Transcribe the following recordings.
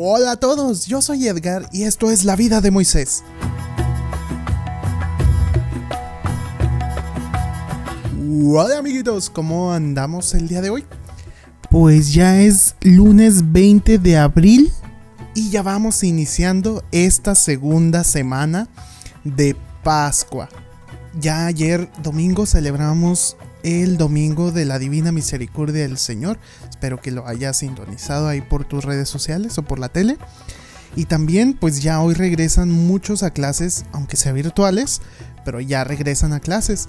Hola a todos, yo soy Edgar y esto es La vida de Moisés. Hola amiguitos, ¿cómo andamos el día de hoy? Pues ya es lunes 20 de abril y ya vamos iniciando esta segunda semana de Pascua. Ya ayer domingo celebramos el domingo de la Divina Misericordia del Señor. Espero que lo hayas sintonizado ahí por tus redes sociales o por la tele. Y también pues ya hoy regresan muchos a clases, aunque sea virtuales, pero ya regresan a clases.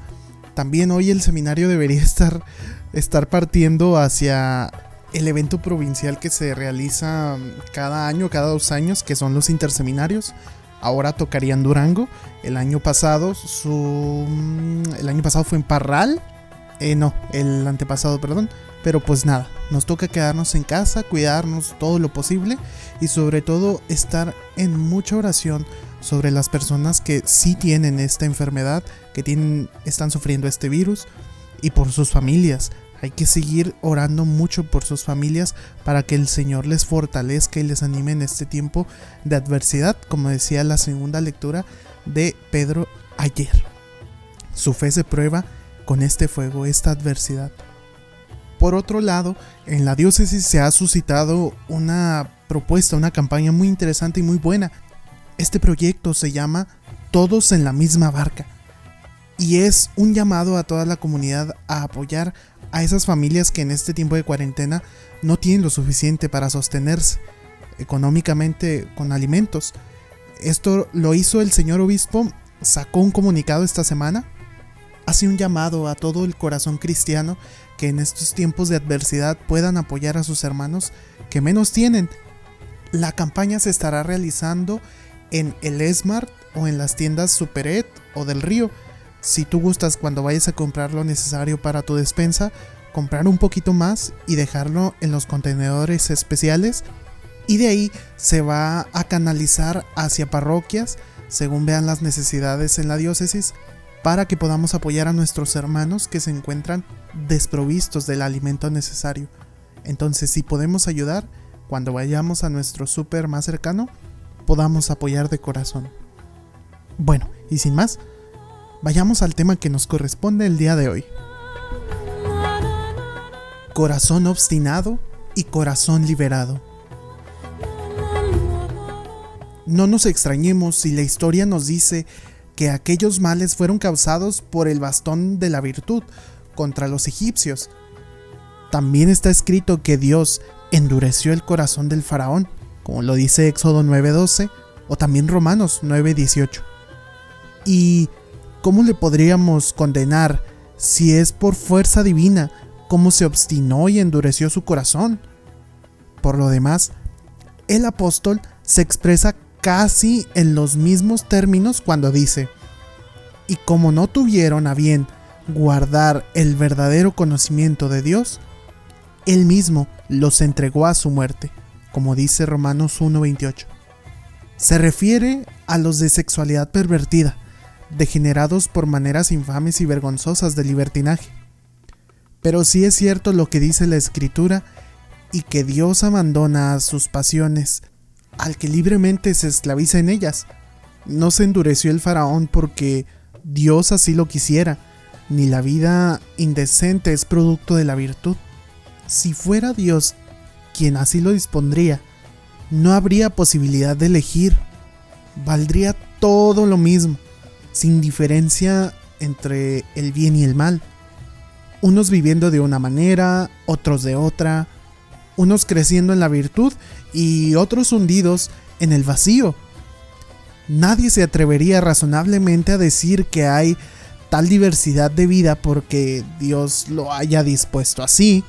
También hoy el seminario debería estar, estar partiendo hacia el evento provincial que se realiza cada año, cada dos años, que son los interseminarios. Ahora tocarían Durango. El año pasado, su, el año pasado fue en Parral eh, no, el antepasado, perdón. Pero pues nada, nos toca quedarnos en casa, cuidarnos todo lo posible y sobre todo estar en mucha oración sobre las personas que sí tienen esta enfermedad, que tienen, están sufriendo este virus y por sus familias. Hay que seguir orando mucho por sus familias para que el Señor les fortalezca y les anime en este tiempo de adversidad, como decía la segunda lectura de Pedro ayer. Su fe se prueba con este fuego, esta adversidad. Por otro lado, en la diócesis se ha suscitado una propuesta, una campaña muy interesante y muy buena. Este proyecto se llama Todos en la misma barca y es un llamado a toda la comunidad a apoyar a esas familias que en este tiempo de cuarentena no tienen lo suficiente para sostenerse económicamente con alimentos. Esto lo hizo el señor obispo, sacó un comunicado esta semana hace un llamado a todo el corazón cristiano que en estos tiempos de adversidad puedan apoyar a sus hermanos que menos tienen. La campaña se estará realizando en el Esmart o en las tiendas Superet o del Río. Si tú gustas cuando vayas a comprar lo necesario para tu despensa, comprar un poquito más y dejarlo en los contenedores especiales y de ahí se va a canalizar hacia parroquias según vean las necesidades en la diócesis para que podamos apoyar a nuestros hermanos que se encuentran desprovistos del alimento necesario. Entonces, si podemos ayudar, cuando vayamos a nuestro súper más cercano, podamos apoyar de corazón. Bueno, y sin más, vayamos al tema que nos corresponde el día de hoy. Corazón obstinado y corazón liberado. No nos extrañemos si la historia nos dice que aquellos males fueron causados por el bastón de la virtud contra los egipcios. También está escrito que Dios endureció el corazón del faraón, como lo dice Éxodo 9:12 o también Romanos 9:18. ¿Y cómo le podríamos condenar si es por fuerza divina cómo se obstinó y endureció su corazón? Por lo demás, el apóstol se expresa casi en los mismos términos cuando dice, y como no tuvieron a bien guardar el verdadero conocimiento de Dios, Él mismo los entregó a su muerte, como dice Romanos 1.28. Se refiere a los de sexualidad pervertida, degenerados por maneras infames y vergonzosas de libertinaje. Pero sí es cierto lo que dice la Escritura y que Dios abandona a sus pasiones al que libremente se esclaviza en ellas. No se endureció el faraón porque Dios así lo quisiera, ni la vida indecente es producto de la virtud. Si fuera Dios quien así lo dispondría, no habría posibilidad de elegir. Valdría todo lo mismo, sin diferencia entre el bien y el mal. Unos viviendo de una manera, otros de otra, unos creciendo en la virtud y otros hundidos en el vacío. Nadie se atrevería razonablemente a decir que hay tal diversidad de vida porque Dios lo haya dispuesto así.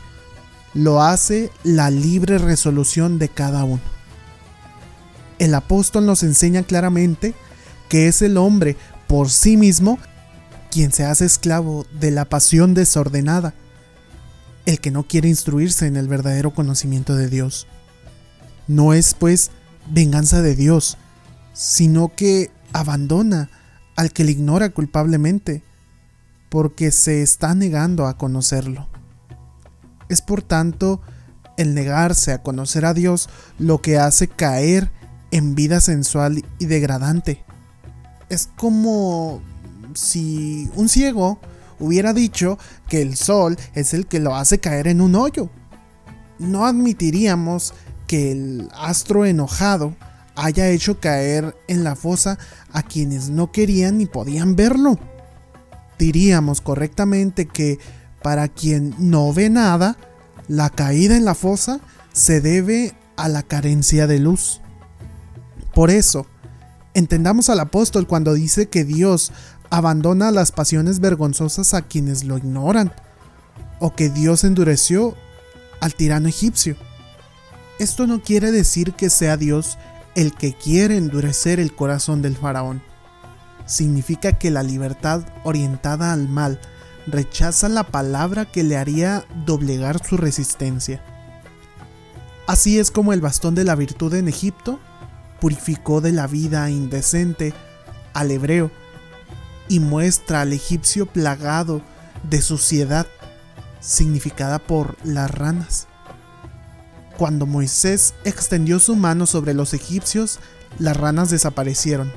Lo hace la libre resolución de cada uno. El apóstol nos enseña claramente que es el hombre por sí mismo quien se hace esclavo de la pasión desordenada el que no quiere instruirse en el verdadero conocimiento de Dios. No es, pues, venganza de Dios, sino que abandona al que le ignora culpablemente, porque se está negando a conocerlo. Es por tanto el negarse a conocer a Dios lo que hace caer en vida sensual y degradante. Es como si un ciego hubiera dicho que el sol es el que lo hace caer en un hoyo. No admitiríamos que el astro enojado haya hecho caer en la fosa a quienes no querían ni podían verlo. Diríamos correctamente que para quien no ve nada, la caída en la fosa se debe a la carencia de luz. Por eso, entendamos al apóstol cuando dice que Dios abandona las pasiones vergonzosas a quienes lo ignoran, o que Dios endureció al tirano egipcio. Esto no quiere decir que sea Dios el que quiere endurecer el corazón del faraón. Significa que la libertad orientada al mal rechaza la palabra que le haría doblegar su resistencia. Así es como el bastón de la virtud en Egipto purificó de la vida indecente al hebreo y muestra al egipcio plagado de suciedad significada por las ranas. Cuando Moisés extendió su mano sobre los egipcios, las ranas desaparecieron.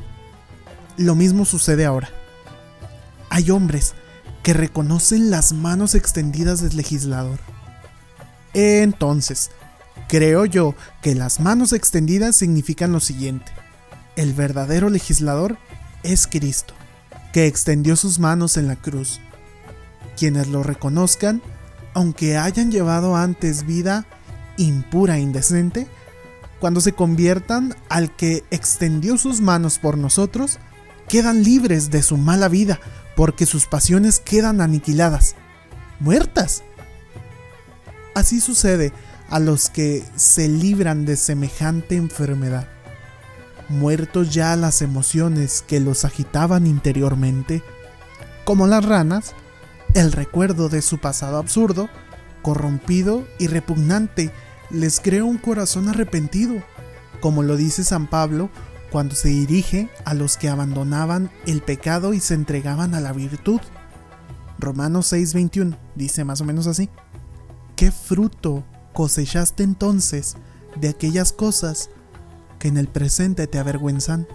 Lo mismo sucede ahora. Hay hombres que reconocen las manos extendidas del legislador. Entonces, creo yo que las manos extendidas significan lo siguiente. El verdadero legislador es Cristo que extendió sus manos en la cruz. Quienes lo reconozcan, aunque hayan llevado antes vida impura e indecente, cuando se conviertan al que extendió sus manos por nosotros, quedan libres de su mala vida, porque sus pasiones quedan aniquiladas, muertas. Así sucede a los que se libran de semejante enfermedad muertos ya las emociones que los agitaban interiormente, como las ranas, el recuerdo de su pasado absurdo, corrompido y repugnante les crea un corazón arrepentido, como lo dice San Pablo cuando se dirige a los que abandonaban el pecado y se entregaban a la virtud. Romanos 6:21 dice más o menos así. ¿Qué fruto cosechaste entonces de aquellas cosas que en el presente te avergüenzan.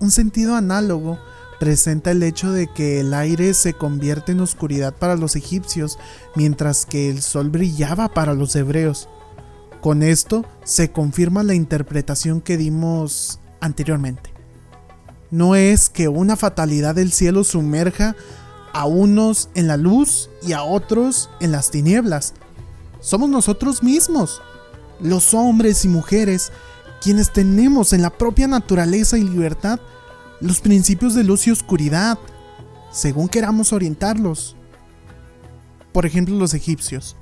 Un sentido análogo presenta el hecho de que el aire se convierte en oscuridad para los egipcios, mientras que el sol brillaba para los hebreos. Con esto se confirma la interpretación que dimos anteriormente. No es que una fatalidad del cielo sumerja a unos en la luz y a otros en las tinieblas. Somos nosotros mismos los hombres y mujeres, quienes tenemos en la propia naturaleza y libertad los principios de luz y oscuridad, según queramos orientarlos. Por ejemplo, los egipcios.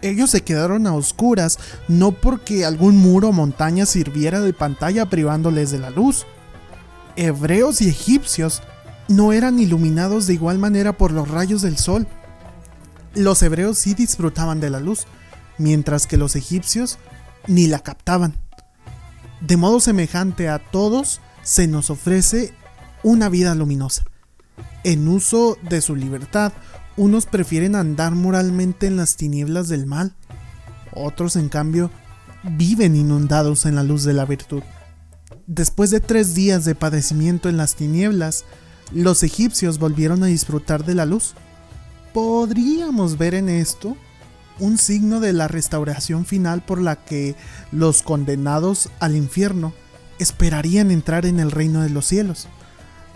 Ellos se quedaron a oscuras no porque algún muro o montaña sirviera de pantalla privándoles de la luz. Hebreos y egipcios no eran iluminados de igual manera por los rayos del sol. Los hebreos sí disfrutaban de la luz, mientras que los egipcios ni la captaban. De modo semejante a todos, se nos ofrece una vida luminosa. En uso de su libertad, unos prefieren andar moralmente en las tinieblas del mal, otros en cambio viven inundados en la luz de la virtud. Después de tres días de padecimiento en las tinieblas, los egipcios volvieron a disfrutar de la luz. Podríamos ver en esto un signo de la restauración final por la que los condenados al infierno esperarían entrar en el reino de los cielos.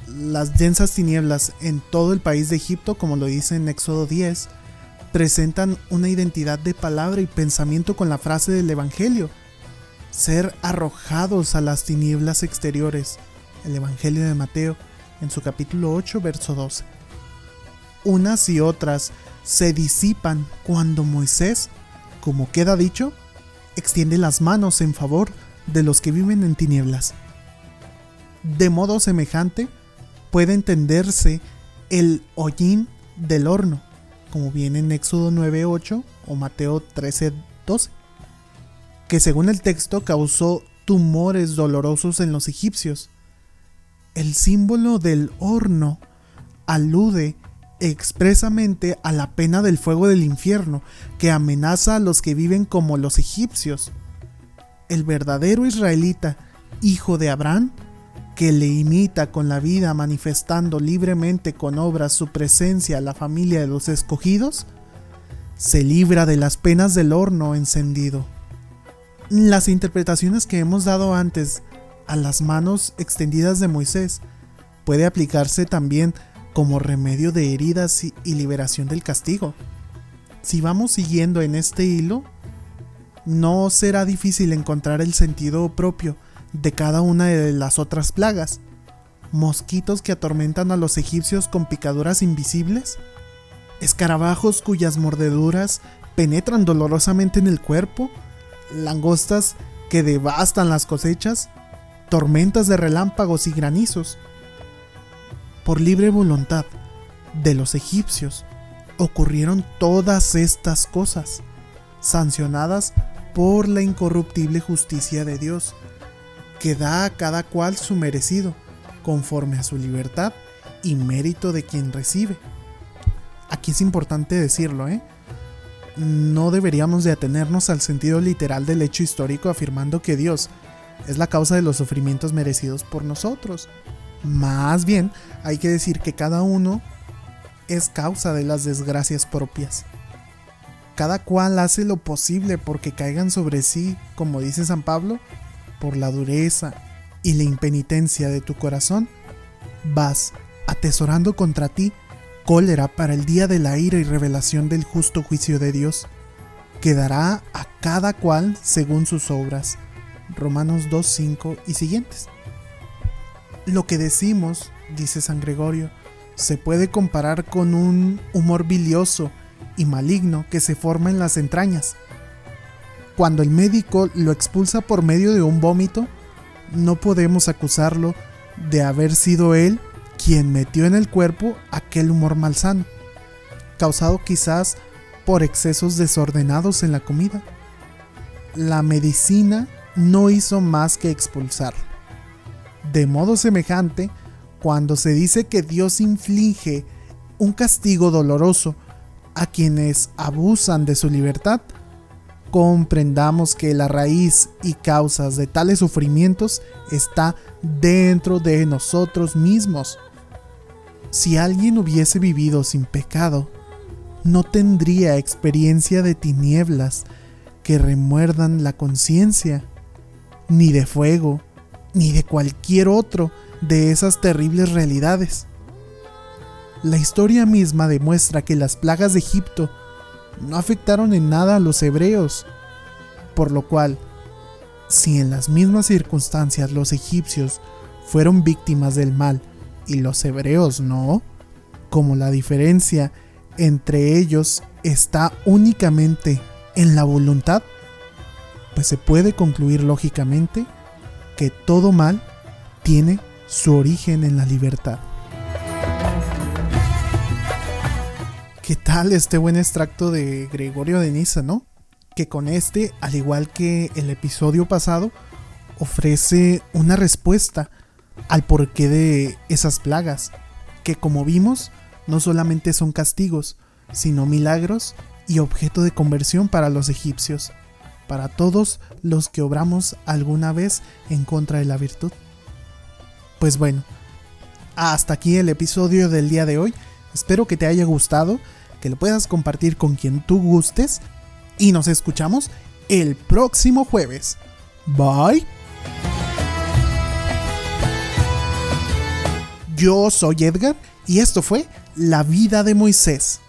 Las densas tinieblas en todo el país de Egipto, como lo dice en Éxodo 10, presentan una identidad de palabra y pensamiento con la frase del Evangelio, ser arrojados a las tinieblas exteriores, el Evangelio de Mateo en su capítulo 8, verso 12. Unas y otras se disipan cuando Moisés, como queda dicho, extiende las manos en favor de los que viven en tinieblas. De modo semejante, puede entenderse el hollín del horno, como viene en Éxodo 9.8 o Mateo 13.12, que según el texto causó tumores dolorosos en los egipcios. El símbolo del horno alude expresamente a la pena del fuego del infierno que amenaza a los que viven como los egipcios. El verdadero israelita, hijo de Abraham, que le imita con la vida manifestando libremente con obras su presencia a la familia de los escogidos, se libra de las penas del horno encendido. Las interpretaciones que hemos dado antes a las manos extendidas de Moisés puede aplicarse también como remedio de heridas y, liberación del castigo. Si vamos siguiendo en este hilo, no será difícil encontrar el sentido propio de cada una de las otras plagas. Mosquitos que atormentan a los egipcios con picaduras invisibles, escarabajos cuyas mordeduras penetran dolorosamente en el cuerpo, langostas que devastan las cosechas, tormentas de relámpagos y granizos por libre voluntad de los egipcios, ocurrieron todas estas cosas, sancionadas por la incorruptible justicia de Dios, que da a cada cual su merecido, conforme a su libertad y mérito de quien recibe. Aquí es importante decirlo, ¿eh? No deberíamos de atenernos al sentido literal del hecho histórico afirmando que Dios es la causa de los sufrimientos merecidos por nosotros, más bien, hay que decir que cada uno es causa de las desgracias propias. Cada cual hace lo posible porque caigan sobre sí, como dice San Pablo, por la dureza y la impenitencia de tu corazón, vas atesorando contra ti cólera para el día de la ira y revelación del justo juicio de Dios, que dará a cada cual según sus obras. Romanos 2, 5 y siguientes. Lo que decimos, dice San Gregorio, se puede comparar con un humor bilioso y maligno que se forma en las entrañas. Cuando el médico lo expulsa por medio de un vómito, no podemos acusarlo de haber sido él quien metió en el cuerpo aquel humor malsano, causado quizás por excesos desordenados en la comida. La medicina no hizo más que expulsarlo. De modo semejante, cuando se dice que Dios inflige un castigo doloroso a quienes abusan de su libertad, comprendamos que la raíz y causas de tales sufrimientos está dentro de nosotros mismos. Si alguien hubiese vivido sin pecado, no tendría experiencia de tinieblas que remuerdan la conciencia, ni de fuego, ni de cualquier otro de esas terribles realidades. La historia misma demuestra que las plagas de Egipto no afectaron en nada a los hebreos, por lo cual, si en las mismas circunstancias los egipcios fueron víctimas del mal y los hebreos no, como la diferencia entre ellos está únicamente en la voluntad, pues se puede concluir lógicamente que todo mal tiene su origen en la libertad. ¿Qué tal este buen extracto de Gregorio de Niza, no? Que con este, al igual que el episodio pasado, ofrece una respuesta al porqué de esas plagas, que como vimos, no solamente son castigos, sino milagros y objeto de conversión para los egipcios para todos los que obramos alguna vez en contra de la virtud. Pues bueno, hasta aquí el episodio del día de hoy. Espero que te haya gustado, que lo puedas compartir con quien tú gustes y nos escuchamos el próximo jueves. Bye. Yo soy Edgar y esto fue La vida de Moisés.